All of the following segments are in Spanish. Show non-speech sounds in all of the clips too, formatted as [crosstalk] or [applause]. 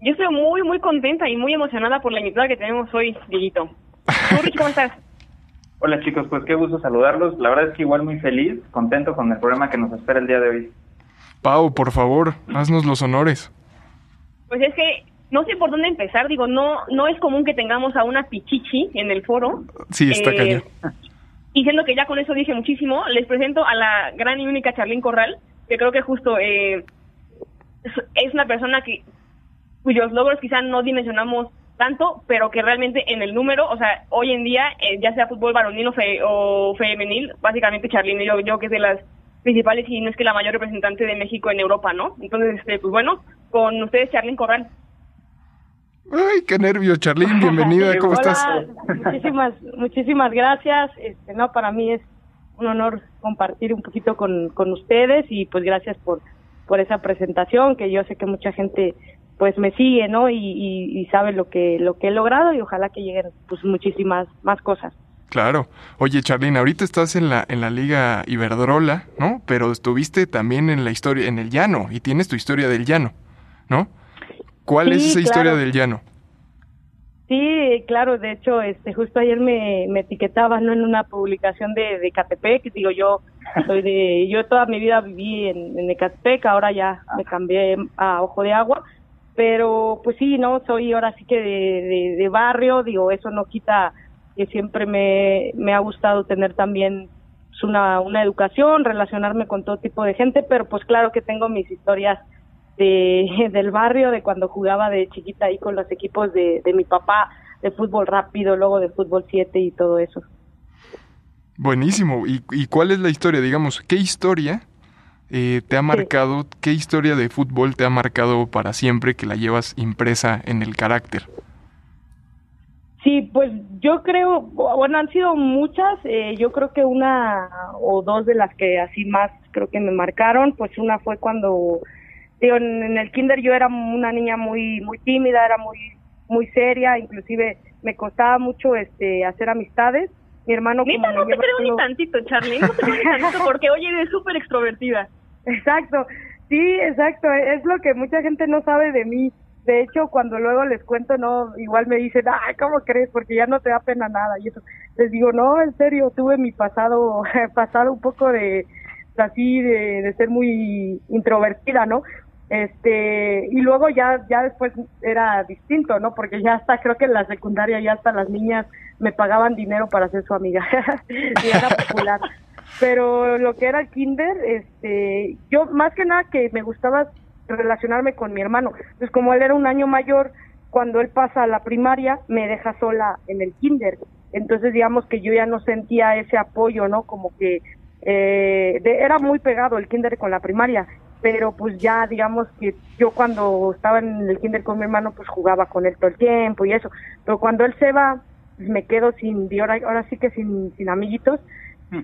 Yo estoy muy, muy contenta y muy emocionada por la invitada que tenemos hoy, Dieguito. ¿Tú, Rich, cómo estás? [laughs] Hola chicos, pues qué gusto saludarlos. La verdad es que igual muy feliz, contento con el programa que nos espera el día de hoy. Pau, por favor, haznos los honores. Pues es que no sé por dónde empezar. Digo, no no es común que tengamos a una pichichi en el foro. Sí, está Eh, cañón. Y siendo que ya con eso dije muchísimo, les presento a la gran y única Charlín Corral, que creo que justo eh, es una persona que cuyos logros quizá no dimensionamos tanto, pero que realmente en el número, o sea, hoy en día, eh, ya sea fútbol varonil o, fe- o femenil, básicamente Charlín, yo, yo que es de las principales y no es que la mayor representante de México en Europa, ¿no? Entonces, este, pues bueno, con ustedes Charlín Corral. Ay, qué nervio, Charlín, bienvenida, ¿cómo Hola, estás? Muchísimas, muchísimas gracias. Este, no, para mí es un honor compartir un poquito con, con ustedes y pues gracias por, por esa presentación que yo sé que mucha gente pues me sigue, ¿no? Y, y, y sabe lo que lo que he logrado y ojalá que lleguen pues muchísimas más cosas. Claro. Oye, Charlín, ahorita estás en la, en la Liga Iberdrola, ¿no? Pero estuviste también en la historia, en el llano, y tienes tu historia del llano, ¿no? ¿Cuál es esa historia claro. del llano? Sí, claro, de hecho, este, justo ayer me, me etiquetaba, ¿no? En una publicación de, de Catepec, digo, yo soy de, yo toda mi vida viví en, en Ecatepec, ahora ya me cambié a Ojo de Agua, pero pues sí, ¿no? Soy ahora sí que de, barrio, digo, eso no quita que siempre me, me ha gustado tener también pues, una, una educación, relacionarme con todo tipo de gente, pero pues claro que tengo mis historias de, [laughs] del barrio, de cuando jugaba de chiquita ahí con los equipos de, de mi papá, de fútbol rápido, luego de fútbol 7 y todo eso. Buenísimo. ¿Y, y cuál es la historia? Digamos, ¿qué historia eh, te ha marcado, qué historia de fútbol te ha marcado para siempre que la llevas impresa en el carácter? Sí, pues yo creo, bueno, han sido muchas, eh, yo creo que una o dos de las que así más creo que me marcaron, pues una fue cuando, digo, en, en el kinder yo era una niña muy muy tímida, era muy muy seria, inclusive me costaba mucho este hacer amistades. Mi hermano como no te creo ni tantito, Charlín, no te creo ni tantito, porque oye, eres súper extrovertida. Exacto, sí, exacto, es lo que mucha gente no sabe de mí. De hecho, cuando luego les cuento, no, igual me dicen, ay, ¿cómo crees? Porque ya no te da pena nada. Y eso, les digo, no, en serio, tuve mi pasado, [laughs] pasado un poco de, así, de, de ser muy introvertida, ¿no? Este, y luego ya, ya después era distinto, ¿no? Porque ya hasta, creo que en la secundaria ya hasta las niñas me pagaban dinero para ser su amiga. [laughs] y era popular pero lo que era el kinder, este, yo más que nada que me gustaba relacionarme con mi hermano. Entonces, como él era un año mayor, cuando él pasa a la primaria, me deja sola en el kinder. Entonces, digamos que yo ya no sentía ese apoyo, ¿no? Como que eh, de- era muy pegado el kinder con la primaria, pero pues ya, digamos que yo cuando estaba en el kinder con mi hermano, pues jugaba con él todo el tiempo y eso. Pero cuando él se va, pues me quedo sin, ahora, ahora sí que sin, sin amiguitos.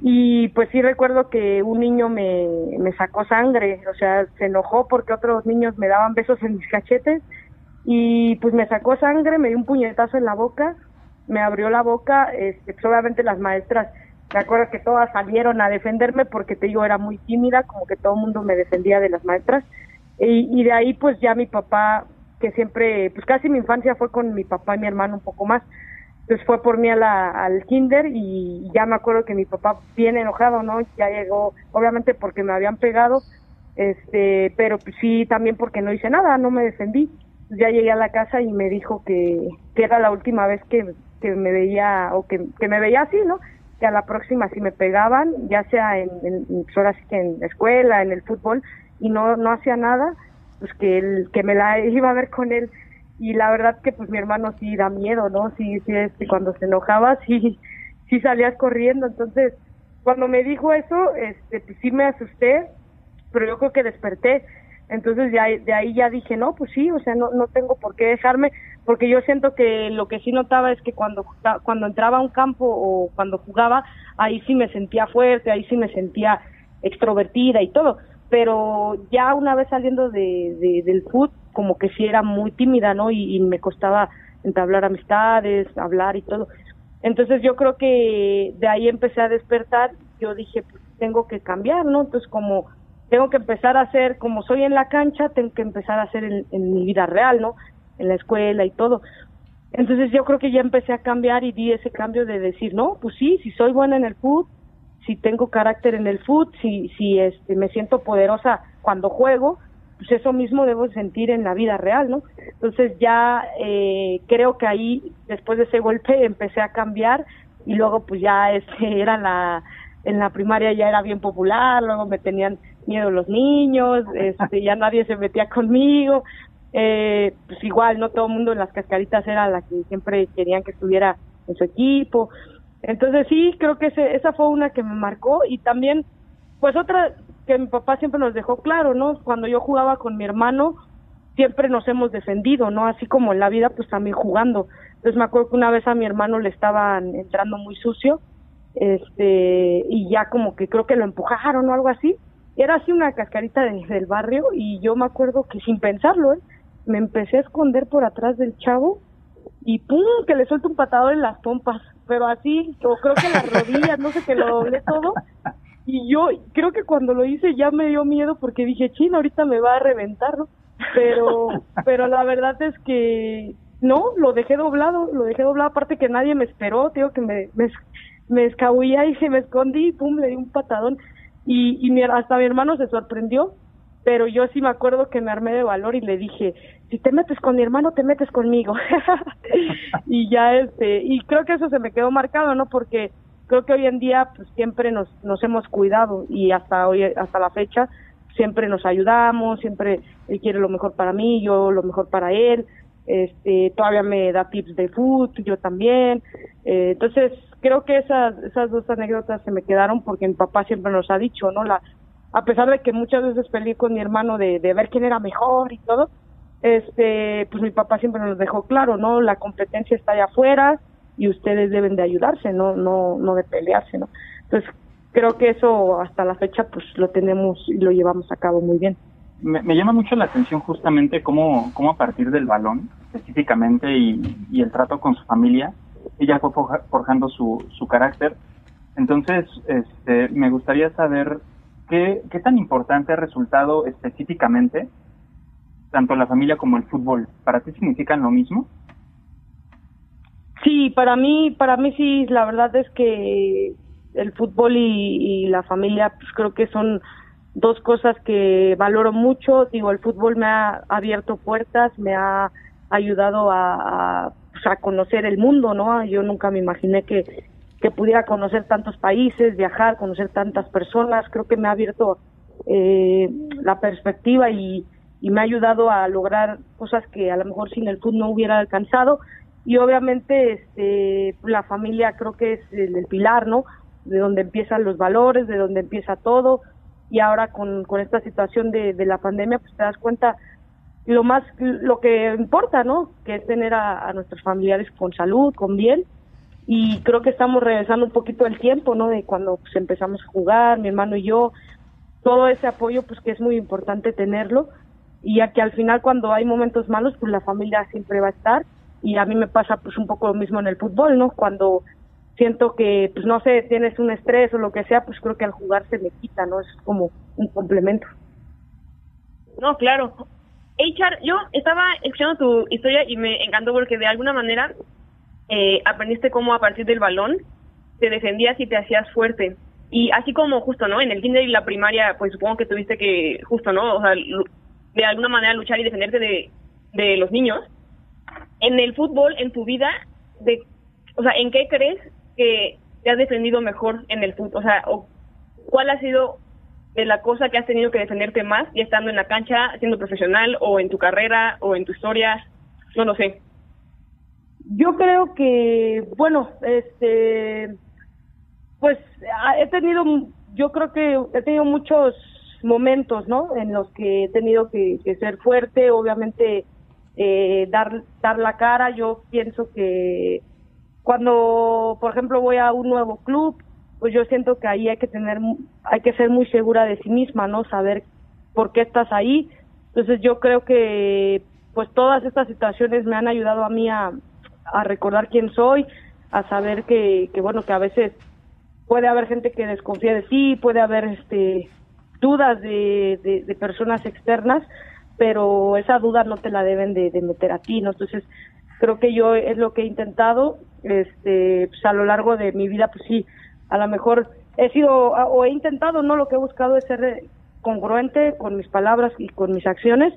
Y pues sí recuerdo que un niño me, me sacó sangre, o sea, se enojó porque otros niños me daban besos en mis cachetes y pues me sacó sangre, me dio un puñetazo en la boca, me abrió la boca, este, pues, obviamente las maestras, me acuerdo que todas salieron a defenderme porque te digo, era muy tímida, como que todo el mundo me defendía de las maestras. Y, y de ahí pues ya mi papá, que siempre, pues casi mi infancia fue con mi papá y mi hermano un poco más, entonces fue por mí a la, al kinder y ya me acuerdo que mi papá bien enojado, ¿no? Ya llegó, obviamente porque me habían pegado, este, pero pues sí también porque no hice nada, no me defendí. Ya llegué a la casa y me dijo que, que era la última vez que, que me veía, o que, que me veía así, ¿no? Que a la próxima si me pegaban, ya sea en, en pues que en la escuela, en el fútbol, y no, no hacía nada, pues que él, que me la iba a ver con él y la verdad que pues mi hermano sí da miedo, ¿no? Sí, sí, este, cuando se enojaba, [laughs] sí, sí salías corriendo, entonces cuando me dijo eso, este, pues sí me asusté, pero yo creo que desperté, entonces ya, de ahí ya dije, no, pues sí, o sea, no, no tengo por qué dejarme, porque yo siento que lo que sí notaba es que cuando cuando entraba a un campo o cuando jugaba ahí sí me sentía fuerte ahí sí me sentía extrovertida y todo pero ya una vez saliendo de, del fútbol como que sí era muy tímida no y, me costaba entablar amistades hablar y todo. Entonces yo creo que de ahí empecé a despertar. Yo dije pues tengo que cambiar no entonces como tengo que empezar a hacer como soy en la cancha tengo que empezar a hacer en, en mi vida real no en la escuela y todo. Entonces yo creo que ya empecé a cambiar y di ese cambio de decir, no, pues sí, si soy buena en el fútbol, si tengo carácter en el fútbol, si, si este, me siento poderosa cuando juego, pues eso mismo debo sentir en la vida real, ¿no? Entonces ya eh, creo que ahí, después de ese golpe, [laughs] empecé a cambiar y luego pues ya este, [laughs] era la, en la primaria ya era bien popular, luego me tenían miedo los niños, [laughs] este, ya nadie se metía conmigo, eh, pues igual no todo el mundo en las cascaritas era la que siempre querían que estuviera en su equipo. Entonces sí, creo que ese, esa fue una que me marcó y también, pues otra que mi papá siempre nos dejó claro, ¿no? Cuando yo jugaba con mi hermano, siempre nos hemos defendido, ¿no? Así como en la vida, pues también jugando. Entonces me acuerdo que una vez a mi hermano le estaban entrando muy sucio, este, y ya como que creo que lo empujaron o algo así. Era así una cascarita del barrio y yo me acuerdo que sin pensarlo, ¿eh? me empecé a esconder por atrás del chavo y ¡pum! que le suelto un patador en las pompas, pero así, o creo que en las rodillas, no sé, que lo doblé todo. Y yo creo que cuando lo hice ya me dio miedo porque dije, chino, ahorita me va a reventar, ¿no? Pero, pero la verdad es que no, lo dejé doblado, lo dejé doblado, aparte que nadie me esperó, digo que me, me, me escabullé y se [laughs] me escondí y pum, le di un patadón. Y, y mi, hasta mi hermano se sorprendió pero yo sí me acuerdo que me armé de valor y le dije, si te metes con mi hermano, te metes conmigo. [laughs] y ya este, y creo que eso se me quedó marcado, ¿no? Porque creo que hoy en día pues siempre nos, nos hemos cuidado y hasta hoy, hasta la fecha, siempre nos ayudamos, siempre él quiere lo mejor para mí, yo lo mejor para él, este, todavía me da tips de food, yo también, eh, entonces creo que esas, esas dos anécdotas se me quedaron porque mi papá siempre nos ha dicho, ¿no? La, a pesar de que muchas veces peleé con mi hermano de, ver quién era mejor y todo, este, pues mi papá siempre nos dejó claro, ¿no? La competencia está allá afuera y ustedes deben de ayudarse, no, no, no de pelearse, ¿no? Entonces, creo que eso hasta la fecha pues lo tenemos y lo llevamos a cabo muy bien. Me, llama mucho la atención justamente cómo, cómo a partir del balón específicamente y, y el trato con su familia, ella fue forjando su, su carácter. Entonces, este, me gustaría saber ¿qué, qué tan importante ha resultado específicamente tanto la familia como el fútbol? ¿Para ti significan lo mismo? Sí, para mí, para mí sí, la verdad es que el fútbol y, la familia, pues creo que son dos cosas que valoro mucho. Digo, el fútbol me ha abierto puertas, me ha ayudado a, a, pues, a conocer el mundo, ¿no? Yo nunca me imaginé que, que pudiera conocer tantos países, viajar, conocer tantas personas. Creo que me ha abierto eh, la perspectiva y, me ha ayudado a lograr cosas que a lo mejor sin el fútbol no hubiera alcanzado. Y obviamente este, la familia creo que es el, pilar, ¿no? De donde empiezan los valores, de donde empieza todo. Y ahora con, esta situación de, la pandemia, pues te das cuenta lo más, lo que importa, ¿no? Que es tener a nuestros familiares con salud, con bien y creo que estamos regresando un poquito el tiempo, ¿no? De cuando pues, empezamos a jugar, mi hermano y yo, todo ese apoyo, pues que es muy importante tenerlo, y ya que al final cuando hay momentos malos, pues la familia siempre va a estar, y a mí me pasa pues un poco lo mismo en el fútbol, ¿no? Cuando siento que, pues no sé, tienes un estrés o lo que sea, pues creo que al jugar se me quita, ¿no? Es como un complemento. No, claro. Hey, yo estaba escuchando tu historia y me encantó porque de alguna manera eh, aprendiste cómo a partir del balón te defendías y te hacías fuerte. Y así como justo, ¿no? En el kinder y la primaria, pues supongo que tuviste que, justo, ¿no? O sea, de alguna manera luchar y defenderte de, de los niños. En el fútbol, en tu vida, de, o sea, ¿en qué crees que te has defendido mejor en el fútbol? O sea, o, ¿cuál ha sido de la cosa que has tenido que defenderte más, ya estando en la cancha, siendo profesional, o en tu carrera, o en tu historia? No lo sé. Yo creo que, bueno, este, pues he tenido, yo creo que he tenido muchos momentos, ¿no? En los que he tenido que, ser fuerte, obviamente eh, dar, dar la cara. Yo pienso que cuando, por ejemplo, voy a un nuevo club, pues yo siento que ahí hay que tener, hay que ser muy segura de sí misma, ¿no? Saber por qué estás ahí. Entonces yo creo que pues todas estas situaciones me han ayudado a mí a, a recordar quién soy, a saber que, que bueno, que a veces puede haber gente que desconfía de ti, puede haber este dudas de, de, personas externas, pero esa duda no te la deben de, meter a ti, ¿no? Entonces, creo que yo es lo que he intentado, este, pues a lo largo de mi vida, pues sí, a lo mejor he sido, o he intentado, ¿no? Lo que he buscado es ser congruente con mis palabras y con mis acciones,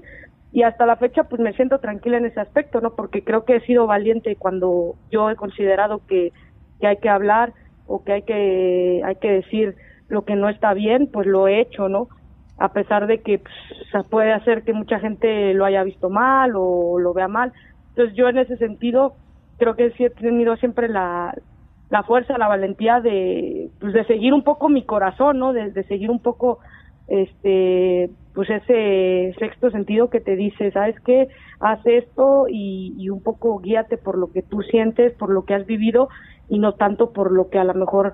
y hasta la fecha pues me siento tranquila en ese aspecto, ¿no? Porque creo que he sido valiente cuando yo he considerado que, que hay que hablar o que hay que hay que decir lo que no está bien, pues lo he hecho, ¿no? A pesar de que pues, puede hacer que mucha gente lo haya visto mal o lo vea mal. Entonces yo en ese sentido creo que sí he tenido siempre la, la fuerza, la valentía de, pues, de seguir un poco mi corazón, ¿no? De seguir un poco este pues ese sexto sentido que te dice, ¿sabes qué? Haz esto y, y, un poco guíate por lo que tú sientes, por lo que has vivido y no tanto por lo que a lo mejor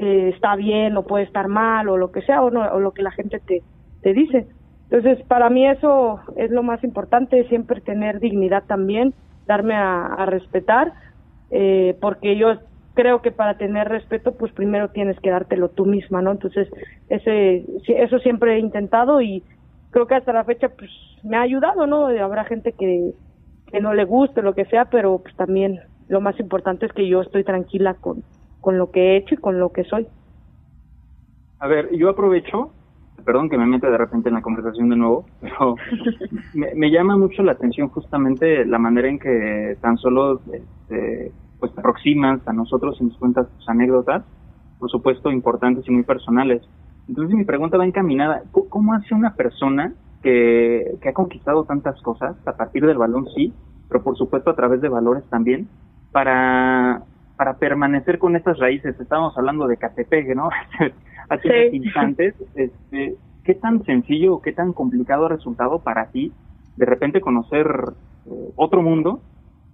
eh, está bien o puede estar mal o lo que sea o, no, o lo que la gente te, te dice. Entonces, para mí eso es lo más importante, siempre tener dignidad también, darme a, respetar, eh, porque yo creo que para tener respeto, pues primero tienes que dártelo tú misma, ¿no? Entonces, ese, eso siempre he intentado y creo que hasta la fecha, pues me ha ayudado, ¿no? Habrá gente que, que no le guste, lo que sea, pero pues también lo más importante es que yo estoy tranquila con, con lo que he hecho y con lo que soy. A ver, yo aprovecho, perdón que me meta de repente en la conversación de nuevo, pero [laughs] me, llama mucho la atención justamente la manera en que tan solo este, pues te aproximas a nosotros y nos cuentas tus anécdotas, por supuesto importantes y muy personales. Entonces mi pregunta va encaminada, ¿cómo hace una persona que, que ha conquistado tantas cosas, a partir del balón sí, pero por supuesto a través de valores también, para para permanecer con estas raíces. Estábamos hablando de Catepec, ¿no? [laughs] Hace sí. instantes. Este, ¿Qué tan sencillo o qué tan complicado ha resultado para ti de repente conocer eh, otro mundo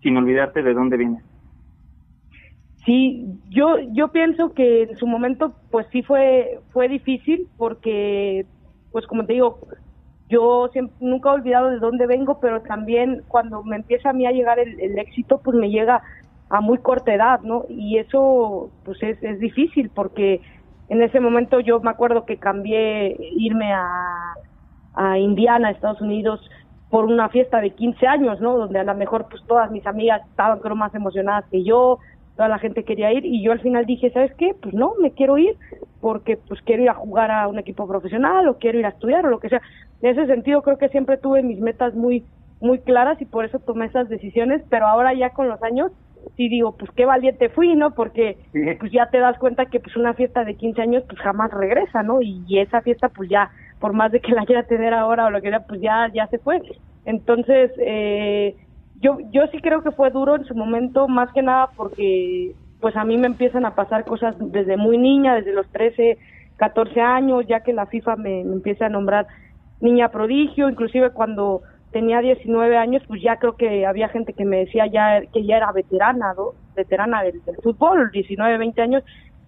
sin olvidarte de dónde vienes? Sí, yo yo pienso que en su momento pues sí fue fue difícil porque pues como te digo yo siempre, nunca he olvidado de dónde vengo, pero también cuando me empieza a mí a llegar el, el éxito, pues me llega a muy corta edad, ¿no? Y eso pues es, es difícil porque en ese momento yo me acuerdo que cambié irme a, a Indiana, Estados Unidos, por una fiesta de 15 años, ¿no? Donde a lo mejor pues todas mis amigas estaban creo más emocionadas que yo, toda la gente quería ir y yo al final dije, ¿sabes qué? Pues no, me quiero ir porque pues quiero ir a jugar a un equipo profesional o quiero ir a estudiar o lo que sea. En ese sentido creo que siempre tuve mis metas muy muy claras y por eso tomé esas decisiones, pero ahora ya con los años sí digo, pues qué valiente fui, ¿no? Porque pues ya te das cuenta que pues una fiesta de 15 años pues jamás regresa, ¿no? Y, esa fiesta pues ya, por más de que la quiera tener ahora o lo que sea, pues ya, ya se fue. Entonces, eh, yo, yo sí creo que fue duro en su momento, más que nada porque pues a mí me empiezan a pasar cosas desde muy niña, desde los 13, 14 años, ya que la FIFA me empieza a nombrar niña prodigio, inclusive cuando tenía 19 años, pues ya creo que había gente que me decía ya que ya era veterana, ¿no? veterana del, fútbol, 19, 20 años,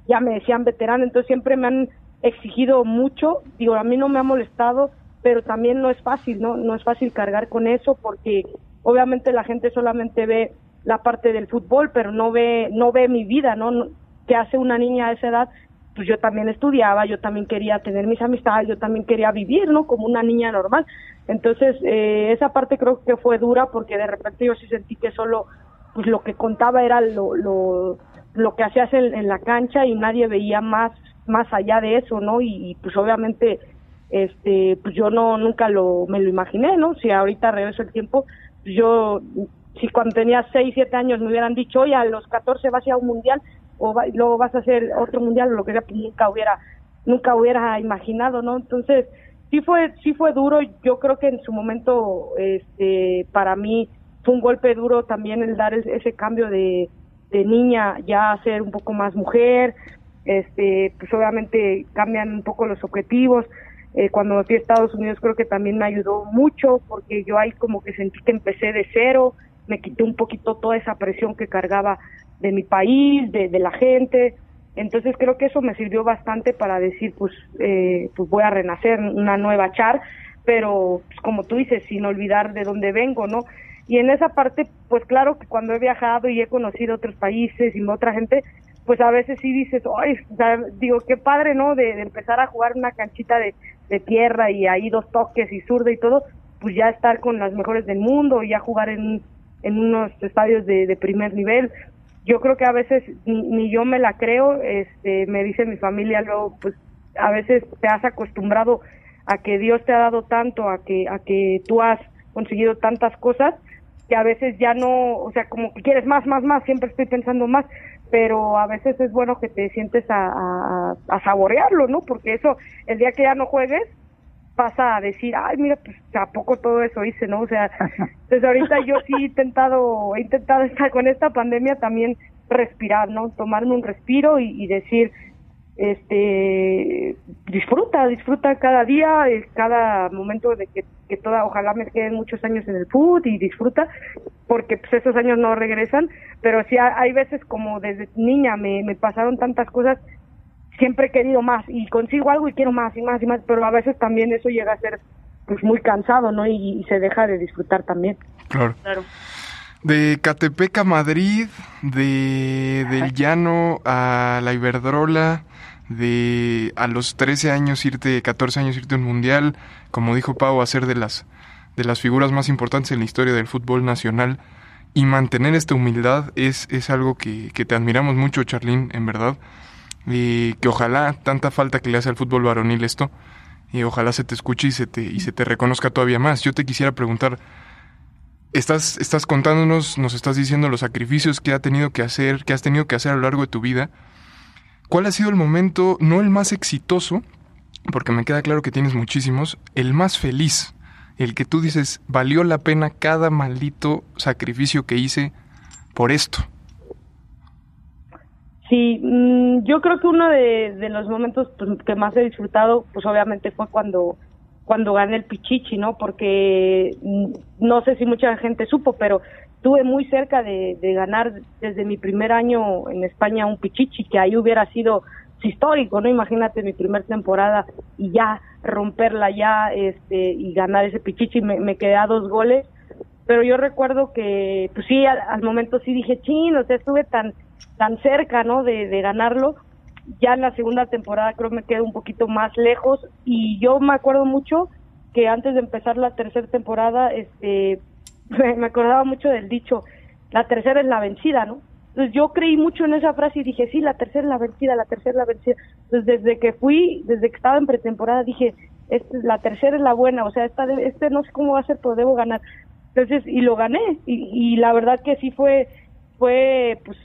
ya me decían veterana, entonces siempre me han exigido mucho, digo, a mí no me ha molestado, pero también no es fácil, ¿no? No es fácil cargar con eso porque obviamente la gente solamente ve la parte del fútbol, pero no ve no ve mi vida, ¿no? ¿Qué hace una niña a esa edad? Pues yo también estudiaba, yo también quería tener mis amistades, yo también quería vivir, ¿no? Como una niña normal. Entonces, eh, esa parte creo que fue dura porque de repente yo sí sentí que solo pues lo que contaba era lo, lo, lo que hacías en, la cancha y nadie veía más más allá de eso, ¿no? Y, pues obviamente este pues yo no nunca lo me lo imaginé, ¿no? Si ahorita regreso el tiempo, yo si cuando tenía 6, 7 años me hubieran dicho, "Oye, a los 14 vas a un mundial o luego vas a hacer otro mundial lo que sea", pues nunca hubiera nunca hubiera imaginado, ¿no? Entonces, sí fue sí fue duro. Yo creo que en su momento este para mí fue un golpe duro también el dar ese cambio de, de niña ya a ser un poco más mujer. Este pues obviamente cambian un poco los objetivos Eh, cuando me fui a Estados Unidos creo que también me ayudó mucho porque yo ahí como que sentí que empecé de cero, me quité un poquito toda esa presión que cargaba de mi país, de, de la gente. Entonces creo que eso me sirvió bastante para decir, pues, eh, pues voy a renacer, una nueva char, pero pues, como tú dices, sin olvidar de dónde vengo, ¿no? Y en esa parte, pues claro que cuando he viajado y he conocido otros países y otra gente, pues a veces sí dices, ay, digo, qué padre, ¿no? De empezar a jugar una canchita de, de tierra y ahí dos toques y zurda y todo, pues ya estar con las mejores del mundo, ya jugar en, en unos estadios de, de primer nivel. Yo creo que a veces ni, ni yo me la creo, este, me dice mi familia luego, pues a veces te has acostumbrado a que Dios te ha dado tanto, a que, a que tú has conseguido tantas cosas, que a veces ya no, o sea, como que quieres más, más, más, siempre estoy pensando más, pero a veces es bueno que te sientes a, a, a saborearlo, ¿no? Porque eso, el día que ya no juegues, pasa a decir, ay, mira, pues a poco todo eso hice, ¿no? O sea, [laughs] entonces ahorita yo sí he intentado, he intentado estar con esta pandemia también respirar, ¿no? Tomarme un respiro y, y decir, este, disfruta, disfruta cada día, eh, cada momento de que, que toda, ojalá me queden muchos años en el food y disfruta, porque pues esos años no regresan, pero sí hay, hay veces como desde niña me, me pasaron tantas cosas, siempre he querido más y consigo algo y quiero más y más y más, pero a veces también eso llega a ser pues muy cansado, ¿no? Y, y se deja de disfrutar también. Claro. Claro. De Catepec a Madrid, de del llano a la Iberdrola, de a los 13 años irte, 14 años irte a un mundial, como dijo Pau, a ser de las de las figuras más importantes en la historia del fútbol nacional y mantener esta humildad es, es algo que, que te admiramos mucho, Charlín, en verdad. Y que ojalá tanta falta que le hace al fútbol varonil esto, y ojalá se te escuche y se te, y se te reconozca todavía más. Yo te quisiera preguntar, estás, estás contándonos, nos estás diciendo los sacrificios que ha tenido que hacer, que has tenido que hacer a lo largo de tu vida. ¿Cuál ha sido el momento, no el más exitoso, porque me queda claro que tienes muchísimos, el más feliz? El que tú dices, valió la pena cada maldito sacrificio que hice por esto. Sí, mm, yo creo que uno de, los momentos pues, que más he disfrutado, pues obviamente fue cuando cuando gané el Pichichi, ¿no? Porque mm, no sé si mucha gente supo, pero estuve muy cerca de, ganar desde mi primer año en España un Pichichi, que ahí hubiera sido histórico, ¿no? Imagínate mi primera temporada y ya romperla ya este y ganar ese Pichichi, me, me quedé a dos goles, pero yo recuerdo que, pues sí, al, al momento sí dije, chin, o sea, estuve tan tan cerca, ¿no? De, de ganarlo. Ya en la segunda temporada creo me quedo un poquito más lejos y yo me acuerdo mucho que antes de empezar la tercera temporada, este, [laughs] me acordaba mucho del dicho, la tercera es la vencida, ¿no? Entonces yo creí mucho en esa frase y dije, sí, la tercera es la vencida, la tercera es la vencida. Entonces desde que fui, desde que estaba en pretemporada, dije, este, la tercera es la buena, o sea, esta este no sé cómo va a ser, pero debo ganar. Entonces, y lo gané, y, y la verdad que sí fue, fue, pues,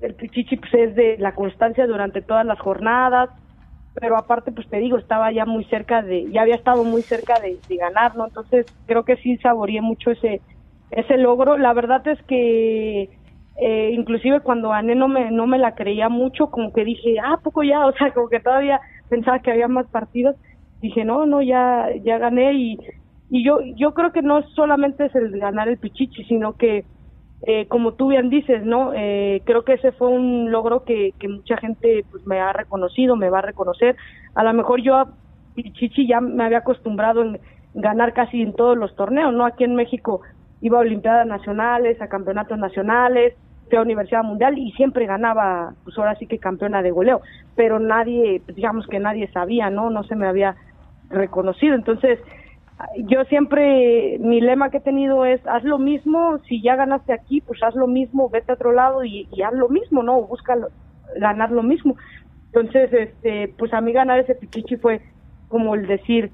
el Pichichi pues, es de la constancia durante todas las jornadas, pero aparte, pues te digo, estaba ya muy cerca de, ya había estado muy cerca de, de ganar, ¿no? Entonces, creo que sí saboreé mucho ese, ese logro. La verdad es que, eh, inclusive cuando gané no me, no me la creía mucho, como que dije, ah, ¿a poco ya, [laughs] o sea, como que todavía pensaba que había más partidos. Dije, no, no, ya, ya gané y, y yo, yo creo que no solamente es el ganar el Pichichi, sino que, eh, como tú bien dices, ¿no? Eh, creo que ese fue un logro que, que mucha gente pues me ha reconocido, me va a reconocer. A lo mejor yo a Pichichi ya me había acostumbrado en ganar casi en todos los torneos, ¿no? Aquí en México iba a Olimpiadas Nacionales, a campeonatos nacionales, fui a Universidad Mundial y siempre ganaba, pues ahora sí que campeona de goleo, pero nadie, digamos que nadie sabía, ¿no? No se me había reconocido. Entonces, yo siempre, mi lema que he tenido es, haz lo mismo, si ya ganaste aquí, pues haz lo mismo, vete a otro lado y, y haz lo mismo, ¿no? Busca ganar lo mismo. Entonces, este, pues a mí ganar ese pichichi fue como el decir,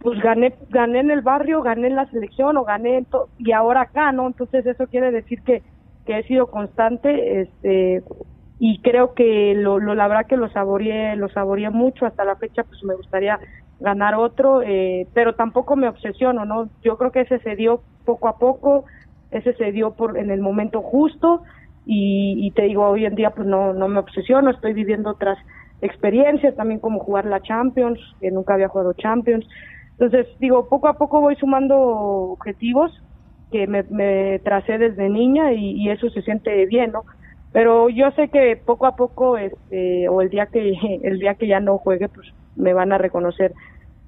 pues gané, gané en el barrio, gané en la selección o gané en to- y ahora acá, ¿no? Entonces eso quiere decir que, que he sido constante, este, y creo que lo, lo la verdad que lo saboreé, lo saboreé mucho hasta la fecha, pues me gustaría ganar otro, eh, pero tampoco me obsesiono, ¿no? Yo creo que ese se dio poco a poco, ese se dio por en el momento justo y, y te digo hoy en día pues no no me obsesiono, estoy viviendo otras experiencia, también como jugar la Champions, que nunca había jugado Champions. Entonces, digo, poco a poco voy sumando objetivos que me, me tracé desde niña y, eso se siente bien, ¿no? Pero yo sé que poco a poco, este, o el día que [laughs] el día que ya no juegue, pues me van a reconocer,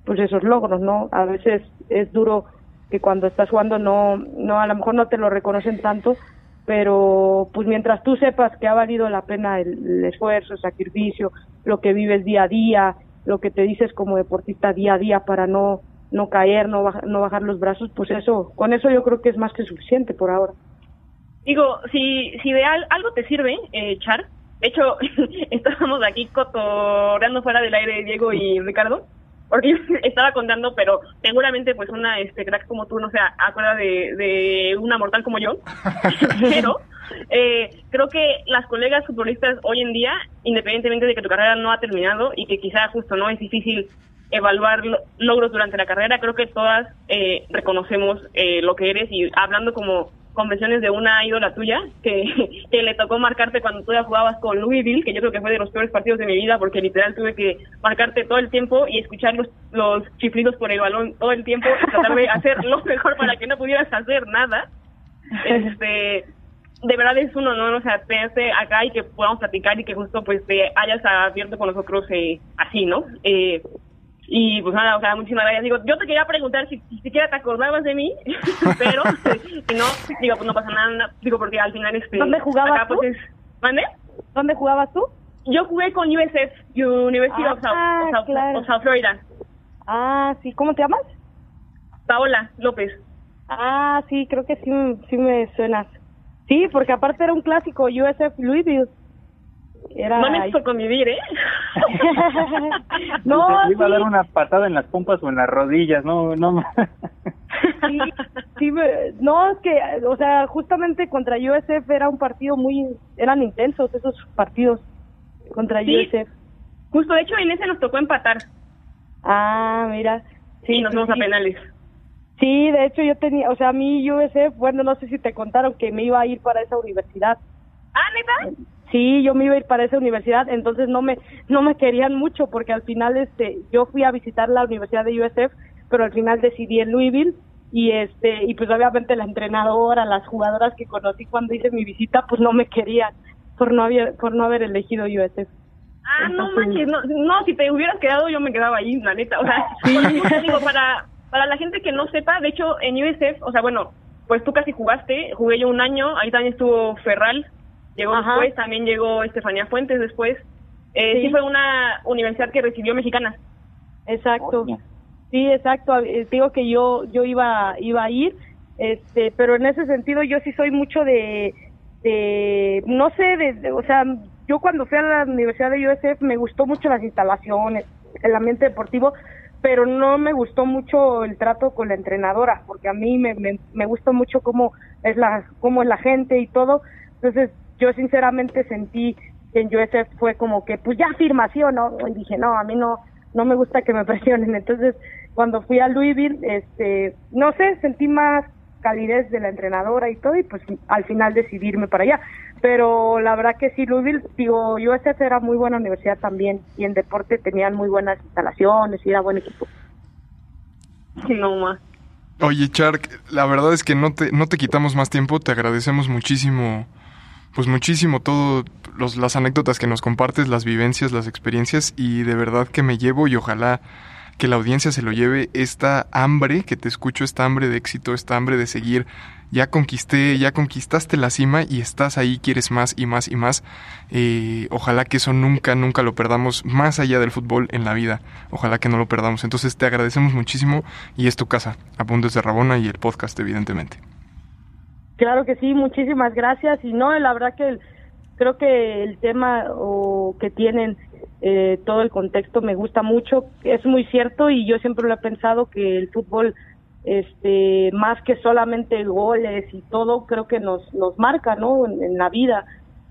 pues esos logros, ¿no? A veces es duro que cuando estás jugando no, no, a lo mejor no te lo reconocen tanto, pero pues mientras tú sepas que ha valido la pena el esfuerzo, el sacrificio, lo que vives día a día, lo que te dices como deportista día a día para no no caer, no, bajar, no bajar los brazos, pues eso, con eso yo creo que es más que suficiente por ahora. Digo, si, si de al, algo te sirve, eh, Char, de hecho, [laughs] estábamos aquí cotorreando fuera del aire Diego y Ricardo, porque yo [laughs] estaba contando, pero seguramente pues una este crack como tú no se acuerda de, de una mortal como yo, [laughs] pero eh, creo que las colegas futbolistas hoy en día, independientemente de que tu carrera no ha terminado y que quizá justo no es difícil evaluar logros durante la carrera, creo que todas eh, reconocemos eh, lo que eres y hablando como convenciones de una ídola tuya que, [laughs] que le tocó marcarte cuando tú ya jugabas con Louisville, que yo creo que fue de los peores partidos de mi vida porque literal tuve que marcarte todo el tiempo y escuchar los, los chiflidos por el balón todo el tiempo y tratar de [laughs] hacer lo mejor para que no pudieras hacer nada. [laughs] Este, de verdad es un honor, o sea, tenerte acá y que podamos platicar y que justo pues te hayas abierto con nosotros eh, así, ¿no? Eh, y pues nada, o sea, muchísimas gracias. Digo, yo te quería preguntar si, si siquiera te acordabas de mí, [laughs] pero [laughs] si no, digo, pues no pasa nada. Digo, porque al final este. ¿Dónde jugabas acá, tú? Pues, es, ¿Mande? ¿Dónde jugabas tú? Yo jugué con USF, University ah, of, South, of, South, claro. of South Florida. Ah, sí, ¿cómo te llamas? Paola López. Ah, sí, creo que sí, sí me suenas. Sí, porque aparte era un clásico, USF Louisville. Era... No me hizo convivir, ¿eh? [laughs] no, iba a dar una patada en las pompas o en las rodillas, no, no. [laughs] sí, sí, no, es que, o sea, justamente contra USF era un partido muy, eran intensos esos partidos contra Sí. USF. Justo, de hecho, en ese nos tocó empatar Ah, mira. Sí, y nos sí, fuimos a penales. Sí, de hecho yo tenía, o sea, a mí USF, bueno, no sé si te contaron que me iba a ir para esa universidad. Ah, ¿neta? Sí, yo me iba a ir para esa universidad, entonces no me no me querían mucho porque al final este yo fui a visitar la Universidad de USF, pero al final decidí en Louisville y este y pues obviamente la entrenadora, las jugadoras que conocí cuando hice mi visita, pues no me querían por no haber por no haber elegido USF. Ah, no manches, no, no, si te hubieras quedado yo me quedaba ahí, la neta, o sea, justo [laughs] digo, para, para la gente que no sepa, de hecho, en USF, o sea, bueno, pues tú casi jugaste, jugué yo un año, ahí también estuvo Ferral, llegó Ajá. después, también llegó Estefanía Fuentes después, eh, sí. Sí. fue una universidad que recibió mexicanas. Exacto. Oye. Sí, exacto. Eh, Digo que yo yo iba iba a ir, este, pero en ese sentido yo sí soy mucho de de no sé, de, de- o sea, yo cuando fui a la Universidad de USF me gustó mucho las instalaciones, el ambiente deportivo, pero no me gustó mucho el trato con la entrenadora, porque a mí me, me, me gusta mucho cómo es la cómo es la gente y todo. Entonces, yo sinceramente sentí que en USF fue como que pues ya afirmación, ¿no? Y dije, no, a mí no no me gusta que me [laughs] presionen. Entonces, cuando fui a Louisville, este, no sé, sentí más calidez de la entrenadora y todo, y pues al final decidí irme para allá. Pero la verdad que sí, Louisville, digo, USF era muy buena universidad también, y en deporte tenían muy buenas instalaciones y era buen equipo. No más. Oye, Chark, la verdad es que no te, no te quitamos más tiempo, te agradecemos muchísimo, pues muchísimo todo, los, las anécdotas que nos compartes, las vivencias, las experiencias, y de verdad que me llevo y ojalá que la audiencia se lo lleve esta hambre, que te escucho, esta hambre de éxito, esta hambre de seguir. Ya conquisté, ya conquistaste la cima y estás ahí, quieres más y más y más. Eh, ojalá que eso nunca, nunca lo perdamos, más allá del fútbol en la vida. Ojalá que no lo perdamos. Entonces te agradecemos muchísimo y es tu casa, Apuntes de Rabona y el podcast, evidentemente. Claro que sí, muchísimas gracias. Y no, la verdad que el- creo que el tema o que tienen eh, todo el contexto me gusta mucho. Es muy cierto y yo siempre lo he pensado que el fútbol, este, más que solamente goles y todo, creo que nos nos marca, ¿no? En, la vida.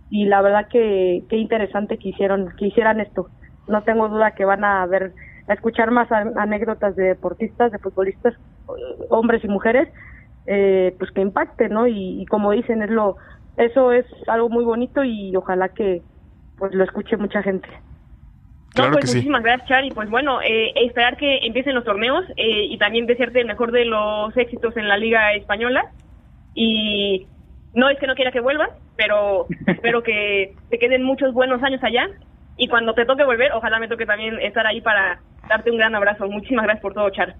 Y la verdad que qué interesante que hicieron, que hicieran esto. No tengo duda que van a ver, a escuchar más an- anécdotas de deportistas, de futbolistas, hombres y mujeres, eh, pues que impacte, ¿no? Y, y como dicen, es lo, eso es algo muy bonito y ojalá que pues lo escuche mucha gente. Claro pues que sí. muchísimas gracias, Char. Y pues bueno, eh, esperar que empiecen los torneos eh, y también desearte el mejor de los éxitos en la Liga Española. Y no es que no quiera que vuelvas, pero [laughs] espero que te queden muchos buenos años allá. Y cuando te toque volver, ojalá me toque también estar ahí para darte un gran abrazo. Muchísimas gracias por todo, Char.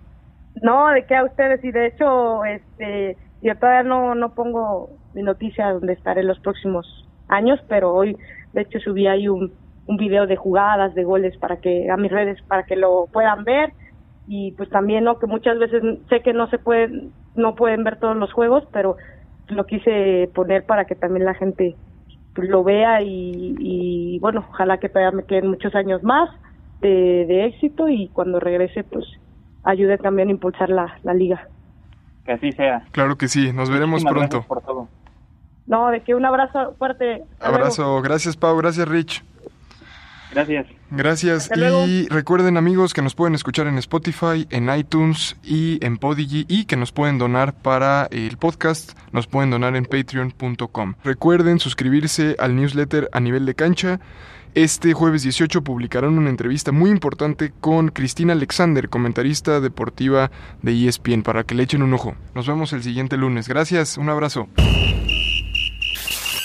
No, de qué a ustedes y de hecho, este, yo todavía no, no pongo mi noticia donde estaré los próximos años, pero hoy de hecho subí ahí un, un video de jugadas, de goles para que a mis redes para que lo puedan ver y pues también no que muchas veces sé que no se pueden no pueden ver todos los juegos, pero lo quise poner para que también la gente pues, lo vea y, y bueno, ojalá que todavía me queden muchos años más de, de éxito y cuando regrese pues ayude también a impulsar la, la liga. Que así sea. Claro que sí, nos veremos Muchísimas pronto. No, de que un abrazo fuerte. Hasta luego. Abrazo, gracias Pau, gracias Rich. Gracias. Gracias. Hasta luego. Y recuerden amigos que nos pueden escuchar en Spotify, en iTunes y en Podigy y que nos pueden donar para el podcast, nos pueden donar en patreon.com. Recuerden suscribirse al newsletter a nivel de cancha. Este jueves 18 publicarán una entrevista muy importante con Cristina Alexander, comentarista deportiva de ESPN, para que le echen un ojo. Nos vemos el siguiente lunes. Gracias, un abrazo.